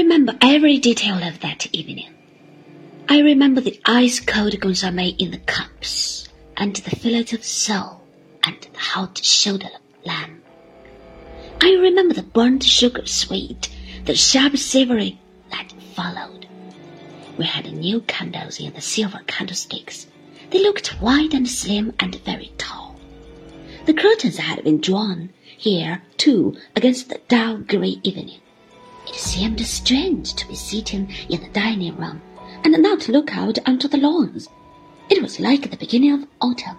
remember every detail of that evening. I remember the ice cold consomme in the cups, and the fillet of sole, and the hot shoulder of lamb. I remember the burnt sugar sweet, the sharp savory that followed. We had new candles in the silver candlesticks. They looked white and slim and very tall. The curtains had been drawn here, too, against the dull grey evening. It seemed strange to be sitting in the dining room and not look out onto the lawns. It was like the beginning of autumn.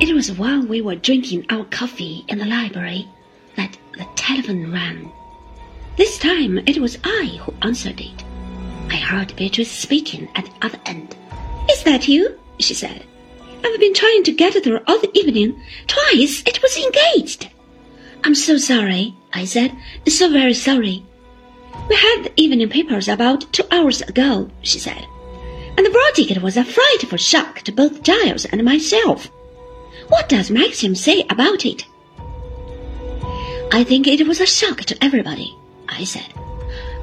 It was while we were drinking our coffee in the library that the telephone rang. This time it was I who answered it. I heard Beatrice speaking at the other end. Is that you? she said. I've been trying to get through all the evening. Twice it was engaged. I'm so sorry, I said. So very sorry. We had the evening papers about two hours ago, she said. And the verdict was a frightful shock to both Giles and myself. What does Maxim say about it? I think it was a shock to everybody, I said.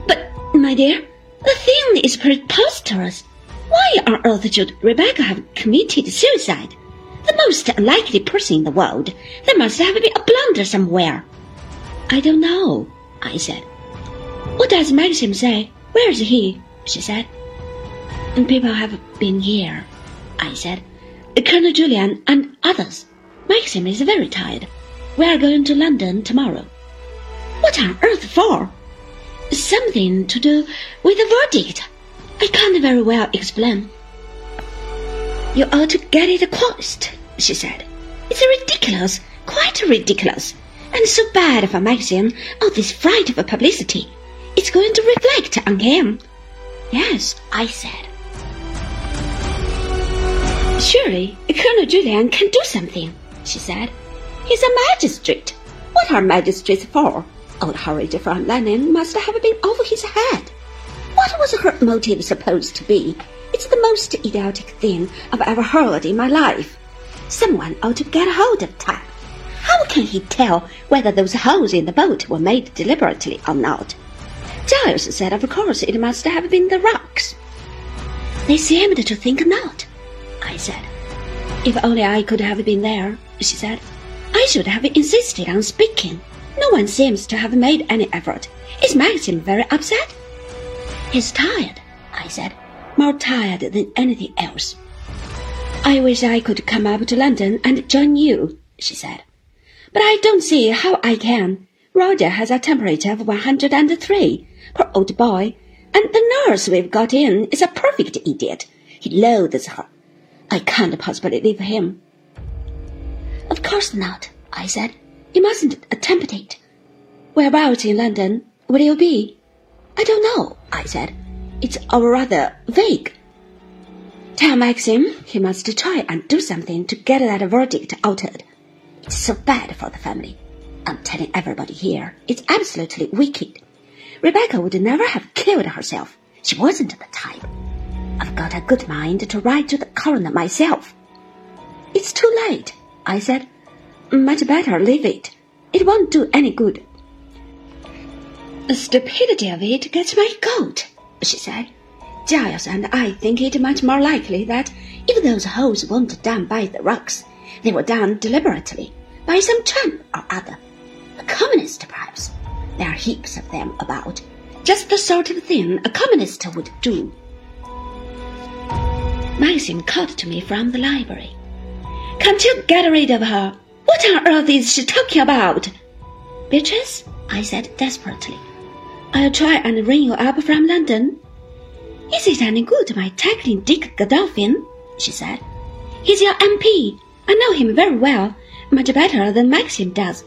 But, my dear, the thing is preposterous. Why on earth should Rebecca have committed suicide? The most unlikely person in the world. There must have been a blunder somewhere. I don't know, I said. What does Maxim say? Where is he? she said. And people have been here, I said. Uh, Colonel Julian and others. Maxim is very tired. We are going to London tomorrow. What on earth for? Something to do with the verdict. I can't very well explain. You ought to get it across, she said. It's ridiculous, quite ridiculous, and so bad for Maxim, all this fright of publicity. It's going to reflect on him. Yes, I said. Surely, Colonel Julian can do something, she said. He's a magistrate. What are magistrates for? Old Horridge from London must have been over his head. What was her motive supposed to be? It's the most idiotic thing I've ever heard in my life. Someone ought to get hold of Tabb. How can he tell whether those holes in the boat were made deliberately or not? Giles said of course it must have been the rocks. They seemed to think not, I said. If only I could have been there, she said. I should have insisted on speaking. No one seems to have made any effort. Is Maxim very upset? He's tired, I said. More tired than anything else. I wish I could come up to London and join you, she said. But I don't see how I can. Roger has a temperature of 103. Poor old boy. And the nurse we've got in is a perfect idiot. He loathes her. I can't possibly leave him. Of course not, I said. You mustn't attempt it. Whereabouts in London will you be? I don't know, I said. It's all rather vague. Tell Maxim he must try and do something to get that verdict altered. It's so bad for the family. I'm telling everybody here, it's absolutely wicked. Rebecca would never have killed herself. She wasn't the type. I've got a good mind to write to the coroner myself. It's too late, I said. Much better leave it. It won't do any good. The stupidity of it gets my goat, she said. Giles and I think it much more likely that if those holes weren't done by the rocks, they were done deliberately by some tramp or other. A communist, perhaps. There are heaps of them about. Just the sort of thing a communist would do. Maxim called to me from the library. Can't you get rid of her? What on earth is she talking about? Beatrice, I said desperately. I'll try and ring you up from London. Is it any good my tackling Dick Godolphin? she said. He's your MP. I know him very well, much better than Maxim does.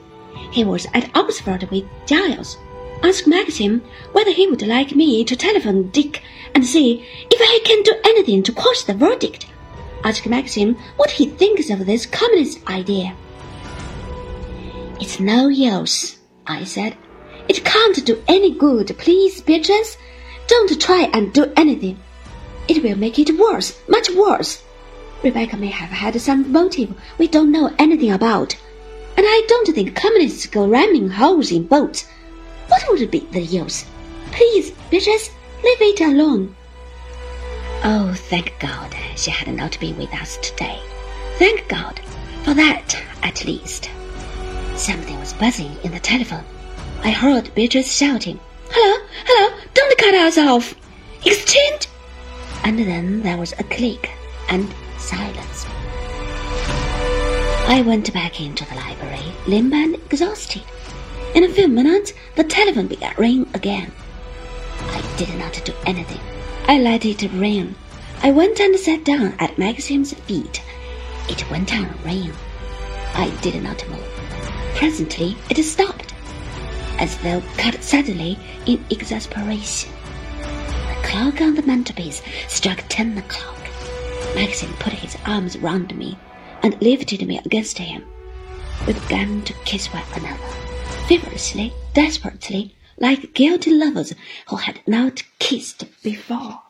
He was at Oxford with Giles. Ask Maxim whether he would like me to telephone Dick and see if he can do anything to quash the verdict. Ask Maxim what he thinks of this communist idea. It's no use, I said. It can't do any good. Please, Beatrice, don't try and do anything. It will make it worse, much worse. Rebecca may have had some motive we don't know anything about. And I don't think communists go ramming holes in boats. What would be the use? Please, Beatrice, leave it alone. Oh, thank God she had not been with us today. Thank God for that, at least. Something was buzzing in the telephone. I heard Beatrice shouting, don't cut us off. Exchange. And then there was a click and silence. I went back into the library, limp and exhausted. In a few minutes, the telephone began ring again. I did not do anything. I let it ring. I went and sat down at Maxim's feet. It went on ringing. I did not move. Presently, it stopped, as though cut suddenly in exasperation. Clock on the mantelpiece struck ten o'clock. Maxim put his arms round me and lifted me against him. We began to kiss one another, feverishly, desperately, like guilty lovers who had not kissed before.